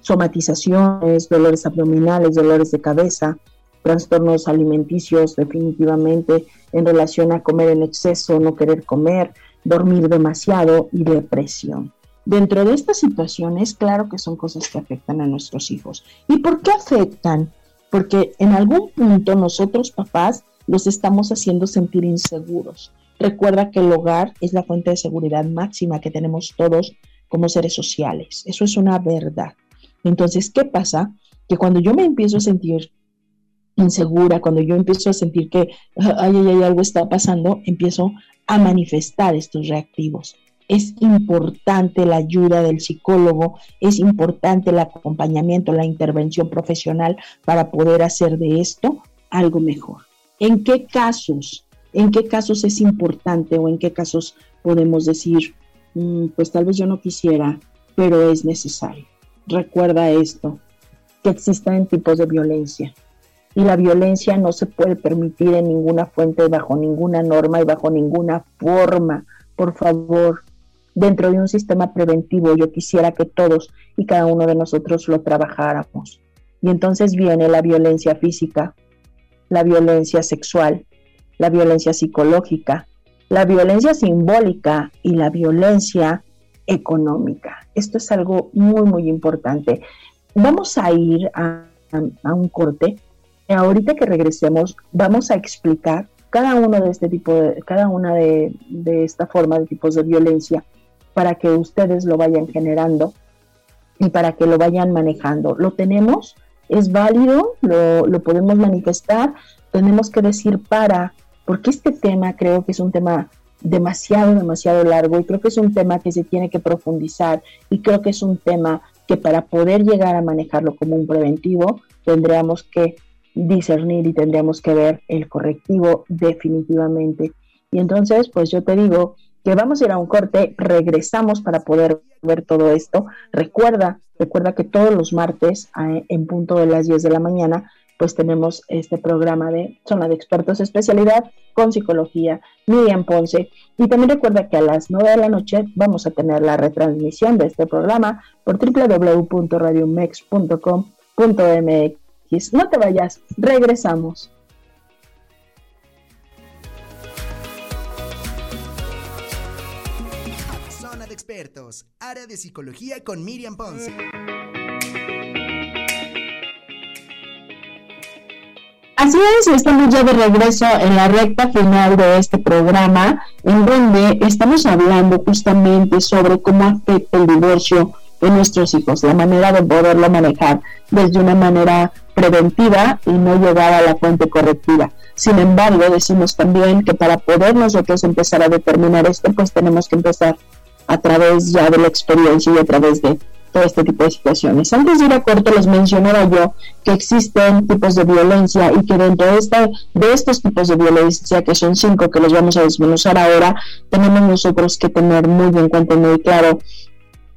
somatizaciones, dolores abdominales, dolores de cabeza, trastornos alimenticios definitivamente en relación a comer en exceso, no querer comer, dormir demasiado y depresión. Dentro de estas situaciones, claro que son cosas que afectan a nuestros hijos. ¿Y por qué afectan? Porque en algún punto nosotros papás los estamos haciendo sentir inseguros. Recuerda que el hogar es la fuente de seguridad máxima que tenemos todos como seres sociales. Eso es una verdad. Entonces, ¿qué pasa? Que cuando yo me empiezo a sentir insegura, cuando yo empiezo a sentir que ay, ay, ay, algo está pasando, empiezo a manifestar estos reactivos. Es importante la ayuda del psicólogo, es importante el acompañamiento, la intervención profesional para poder hacer de esto algo mejor. ¿En qué casos en qué casos es importante o en qué casos podemos decir, mm, pues tal vez yo no quisiera, pero es necesario. Recuerda esto, que existen tipos de violencia y la violencia no se puede permitir en ninguna fuente, bajo ninguna norma y bajo ninguna forma. Por favor, dentro de un sistema preventivo yo quisiera que todos y cada uno de nosotros lo trabajáramos. Y entonces viene la violencia física, la violencia sexual, la violencia psicológica, la violencia simbólica y la violencia económica. Esto es algo muy, muy importante. Vamos a ir a, un corte. Ahorita que regresemos, vamos a explicar cada uno de este tipo de, cada una de, esta forma de tipos de violencia para que ustedes lo vayan generando y para que lo vayan manejando. Lo tenemos, es válido, lo, lo podemos manifestar, tenemos que decir para porque este tema creo que es un tema demasiado, demasiado largo y creo que es un tema que se tiene que profundizar y creo que es un tema que para poder llegar a manejarlo como un preventivo tendríamos que discernir y tendríamos que ver el correctivo definitivamente. Y entonces, pues yo te digo que vamos a ir a un corte, regresamos para poder ver todo esto. Recuerda, recuerda que todos los martes en punto de las 10 de la mañana pues tenemos este programa de zona de expertos especialidad con psicología, Miriam Ponce. Y también recuerda que a las 9 de la noche vamos a tener la retransmisión de este programa por www.radiomex.com.mx. No te vayas, regresamos. Zona de expertos, área de psicología con Miriam Ponce. Así es, estamos ya de regreso en la recta final de este programa, en donde estamos hablando justamente sobre cómo afecta el divorcio en nuestros hijos, la manera de poderlo manejar desde una manera preventiva y no llegar a la fuente correctiva. Sin embargo, decimos también que para poder nosotros empezar a determinar esto, pues tenemos que empezar a través ya de la experiencia y a través de todo este tipo de situaciones. Antes de ir a corte les mencionaba yo que existen tipos de violencia y que dentro de, esta, de estos tipos de violencia, que son cinco que los vamos a desmenuzar ahora, tenemos nosotros que tener muy bien cuenta y muy claro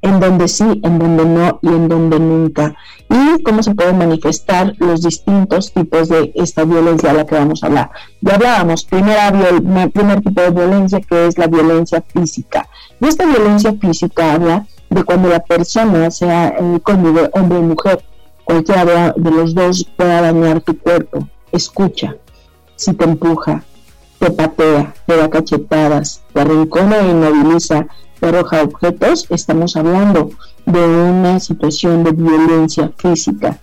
en donde sí, en donde no y en donde nunca. Y cómo se pueden manifestar los distintos tipos de esta violencia a la que vamos a hablar. Ya hablábamos, primera primer tipo de violencia que es la violencia física. Y esta violencia física habla de cuando la persona, sea el cónyuge, hombre o mujer, cualquiera de, los dos pueda dañar tu cuerpo. Escucha, si te empuja, te patea, te da cachetadas, te arrincona e inmoviliza, arroja objetos, estamos hablando de una situación de violencia física.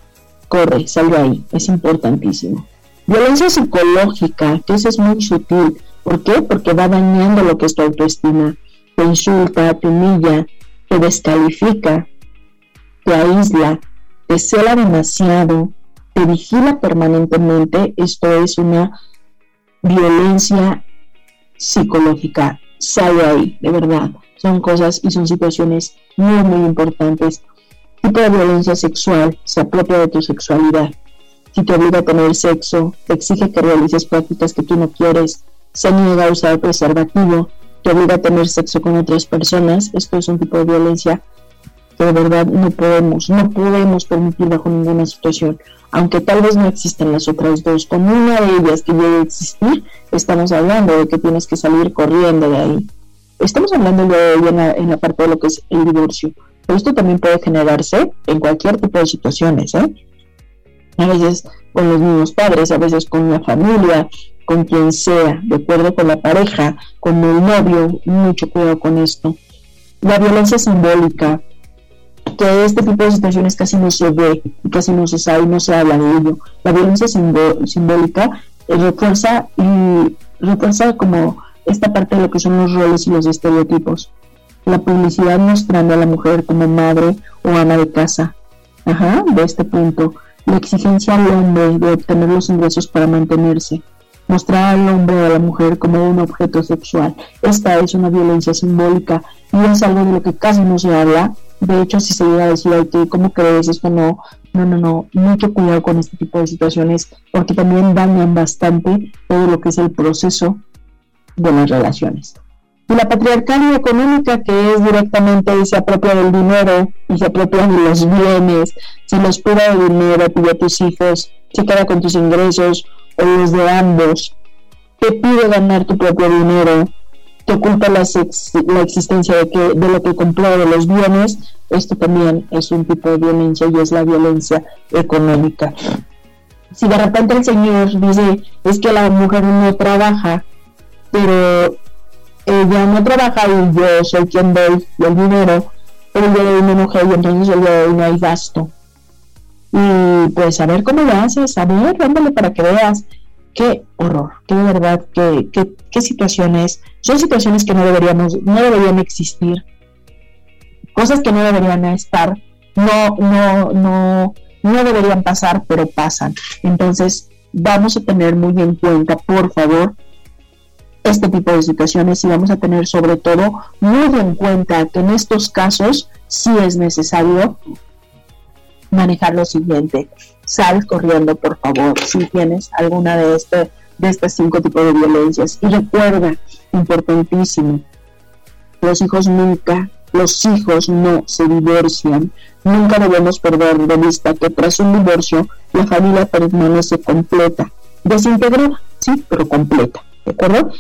Corre, salga ahí, es importantísimo. Violencia psicológica, que eso es muy sutil. ¿Por qué? Porque va dañando lo que es tu autoestima. Te insulta, te humilla, te descalifica, te aísla, te cela demasiado, te vigila permanentemente, esto es una violencia psicológica. Sale ahí, de verdad. Son cosas y son situaciones muy, muy importantes. Tipo de violencia sexual se apropia de tu sexualidad. Si te obliga a tener sexo, te exige que realices prácticas que tú no quieres, se niega a usar preservativo, te obliga a tener sexo con otras personas, esto es un tipo de violencia que de verdad no podemos, no podemos permitir bajo ninguna situación. Aunque tal vez no existan las otras dos, con una de ellas que llegue a existir, estamos hablando de que tienes que salir corriendo de ahí. Estamos hablando de hoy en la, en la parte de lo que es el divorcio, pero esto también puede generarse en cualquier tipo de situaciones, ¿eh? A veces con los mismos padres, a veces con la familia, con quien sea, de acuerdo con la pareja, con el novio, mucho cuidado con esto. La violencia simbólica, que este tipo de situaciones casi no se ve, casi no se sabe, no se habla de ello. La violencia simbólica eh, refuerza y refuerza como esta parte de lo que son los roles y los estereotipos. La publicidad mostrando a la mujer como madre o ama de casa. Ajá, de este punto. La exigencia al hombre de obtener los ingresos para mantenerse mostrar al hombre o a la mujer como un objeto sexual. Esta es una violencia simbólica y es algo de lo que casi no se habla. De hecho, si se llega a decir, Ay, ¿cómo crees esto? No, no, no, no, mucho cuidado con este tipo de situaciones porque también dañan bastante todo lo que es el proceso de las relaciones. Y la patriarcalidad económica, que es directamente se apropia del dinero y se apropia de los bienes, se los pide de dinero, pide a tus hijos, se queda con tus ingresos o los de ambos, te pide ganar tu propio dinero, te oculta la, la existencia de, que, de lo que compró de los bienes, esto también es un tipo de violencia y es la violencia económica. Si de repente el Señor dice, es que la mujer no trabaja, pero ella no trabaja y yo soy quien doy el dinero, pero yo doy una mujer y entonces día de hoy no hay gasto y pues a ver cómo lo haces, a ver, dándole para que veas qué horror, qué verdad, qué, qué, situaciones, son situaciones que no deberíamos, no deberían existir, cosas que no deberían estar, no, no, no, no deberían pasar, pero pasan. Entonces, vamos a tener muy en cuenta, por favor, este tipo de situaciones y vamos a tener sobre todo muy en cuenta que en estos casos sí es necesario manejar lo siguiente. Sal corriendo, por favor, si tienes alguna de, este, de estos cinco tipos de violencias. Y recuerda, importantísimo, los hijos nunca, los hijos no se divorcian. Nunca debemos perder de vista que tras un divorcio la familia permanece completa, desintegrada, sí, pero completa, ¿de acuerdo?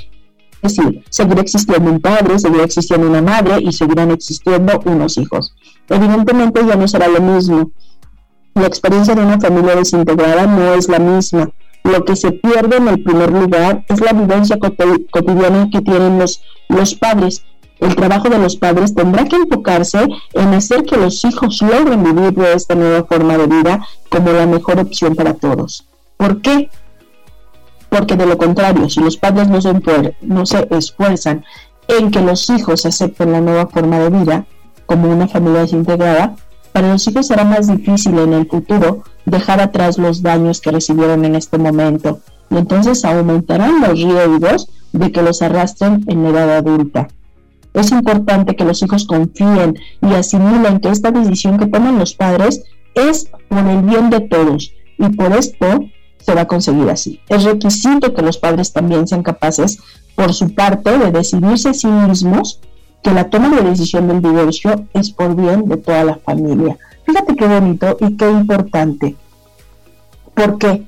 Decir, seguirá existiendo un padre, seguirá existiendo una madre y seguirán existiendo unos hijos. Evidentemente ya no será lo mismo la experiencia de una familia desintegrada no es la misma. Lo que se pierde en el primer lugar es la vivencia cotidiana que tienen los, los padres. El trabajo de los padres tendrá que enfocarse en hacer que los hijos logren vivir de esta nueva forma de vida como la mejor opción para todos. ¿Por qué? Porque de lo contrario, si los padres no se, esfuerzan en que los hijos acepten la nueva forma de vida como una familia desintegrada, para los hijos será más difícil en el futuro dejar atrás los daños que recibieron en este momento y entonces aumentarán los riesgos de que los arrastren en la edad adulta. Es importante que los hijos confíen y asimilen que esta decisión que toman los padres es por el bien de todos y por esto se va a conseguir así. Es requisito que los padres también sean capaces, por su parte, de decidirse a sí mismos que la toma de decisión del divorcio es por bien de toda la familia. Fíjate qué bonito y qué importante. ¿Por qué?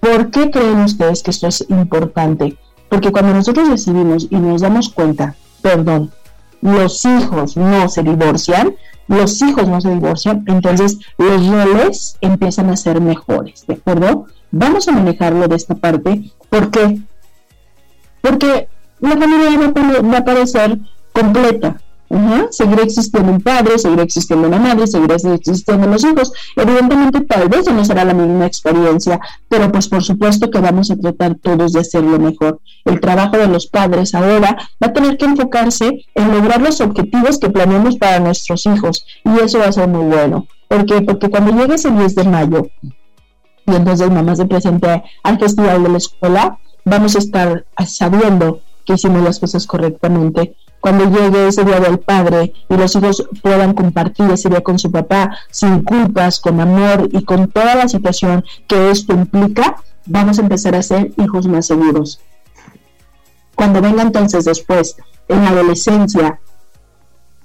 ¿Por qué creen ustedes que esto es importante? Porque cuando nosotros decidimos y nos damos cuenta, perdón, los hijos no se divorcian, los hijos no se divorcian, entonces los roles empiezan a ser mejores, ¿de acuerdo? Vamos a manejarlo de esta parte. ¿Por qué? Porque la familia va a aparecer completa. Seguirá existiendo un padre, seguirá existiendo una madre, seguirá existiendo los hijos. Evidentemente, tal vez no será la misma experiencia, pero pues por supuesto que vamos a tratar todos de hacerlo mejor. El trabajo de los padres ahora va a tener que enfocarse en lograr los objetivos que planeamos para nuestros hijos y eso va a ser muy bueno. ¿Por qué? Porque cuando llegue ese 10 de mayo y entonces mamá se presente al festival de la escuela, vamos a estar sabiendo que hicimos las cosas correctamente cuando llegue ese día del padre y los hijos puedan compartir ese día con su papá sin culpas, con amor y con toda la situación que esto implica, vamos a empezar a ser hijos más seguros. Cuando venga entonces después, en la adolescencia,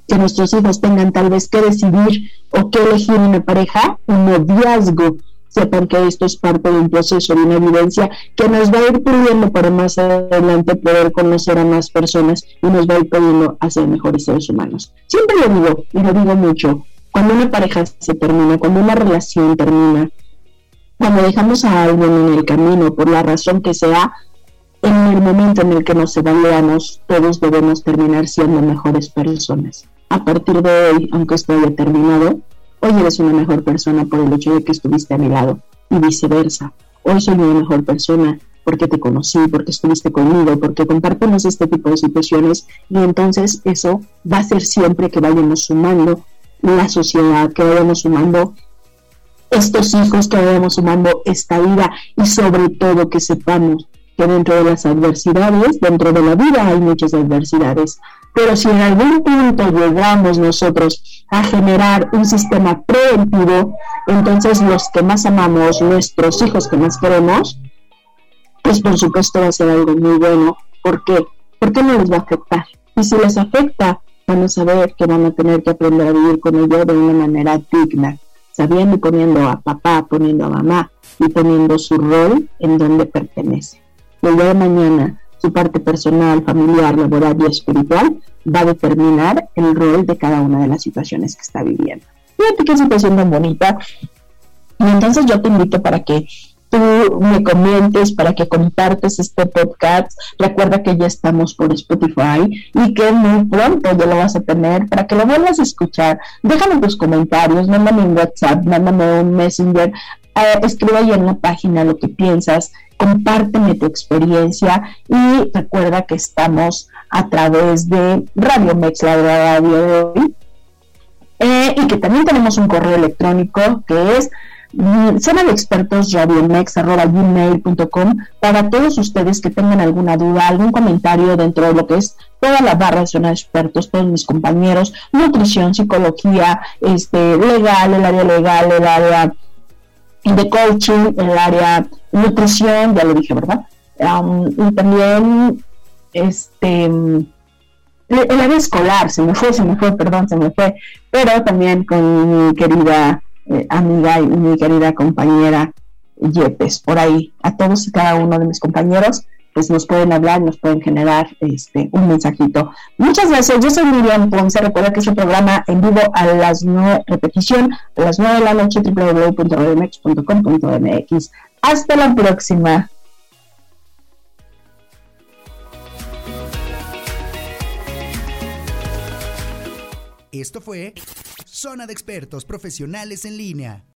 que nuestros hijos tengan tal vez que decidir o que elegir una pareja, un noviazgo, sepan que esto es parte de un proceso, de una evidencia que nos va a ir pudiendo para más adelante poder conocer a más personas y nos va a ir pudiendo a ser mejores seres humanos. Siempre lo digo, y lo digo mucho, cuando una pareja se termina, cuando una relación termina, cuando dejamos a alguien en el camino, por la razón que sea, en el momento en el que nos evaluamos, todos debemos terminar siendo mejores personas. A partir de hoy, aunque esto haya terminado, Hoy eres una mejor persona por el hecho de que estuviste a mi lado y viceversa. Hoy soy una mejor persona porque te conocí, porque estuviste conmigo, porque compartimos este tipo de situaciones y entonces eso va a ser siempre que vayamos sumando la sociedad, que vayamos sumando estos hijos, que vayamos sumando esta vida y sobre todo que sepamos que dentro de las adversidades, dentro de la vida hay muchas adversidades, pero si en algún punto llegamos nosotros a generar un sistema preventivo, entonces los que más amamos, nuestros hijos que más queremos, pues por supuesto va a ser algo muy bueno. ¿Por qué? Porque no les va a afectar. Y si les afecta, van a saber que van a tener que aprender a vivir con ello de una manera digna, sabiendo y poniendo a papá, poniendo a mamá y poniendo su rol en donde pertenece. El día de mañana su parte personal, familiar, laboral y espiritual va a determinar el rol de cada una de las situaciones que está viviendo. Fíjate qué situación tan bonita. Y entonces yo te invito para que tú me comentes, para que compartes este podcast. Recuerda que ya estamos por Spotify y que muy pronto ya lo vas a tener para que lo vuelvas a escuchar. Déjame tus comentarios, mándame un WhatsApp, mándame un Messenger, eh, escribe ahí en la página lo que piensas compárteme tu experiencia y recuerda que estamos a través de Radio Mex, la radio de hoy, eh, y que también tenemos un correo electrónico que es zona de expertos gmail.com para todos ustedes que tengan alguna duda, algún comentario dentro de lo que es toda la barra de zona de expertos, todos mis compañeros, nutrición, psicología, este, legal, el área legal, el área de coaching, el área nutrición, ya lo dije, ¿verdad? y también, este, el área escolar, se me fue, se me fue, perdón, se me fue, pero también con mi querida eh, amiga y mi querida compañera Yepes, por ahí, a todos y cada uno de mis compañeros, pues nos pueden hablar, nos pueden generar este un mensajito. Muchas gracias, yo soy Miriam Ponce, recuerda que es un programa en vivo a las nueve, repetición, a las nueve de la noche, www.radiomex.com.mx. Hasta la próxima. Esto fue Zona de Expertos Profesionales en Línea.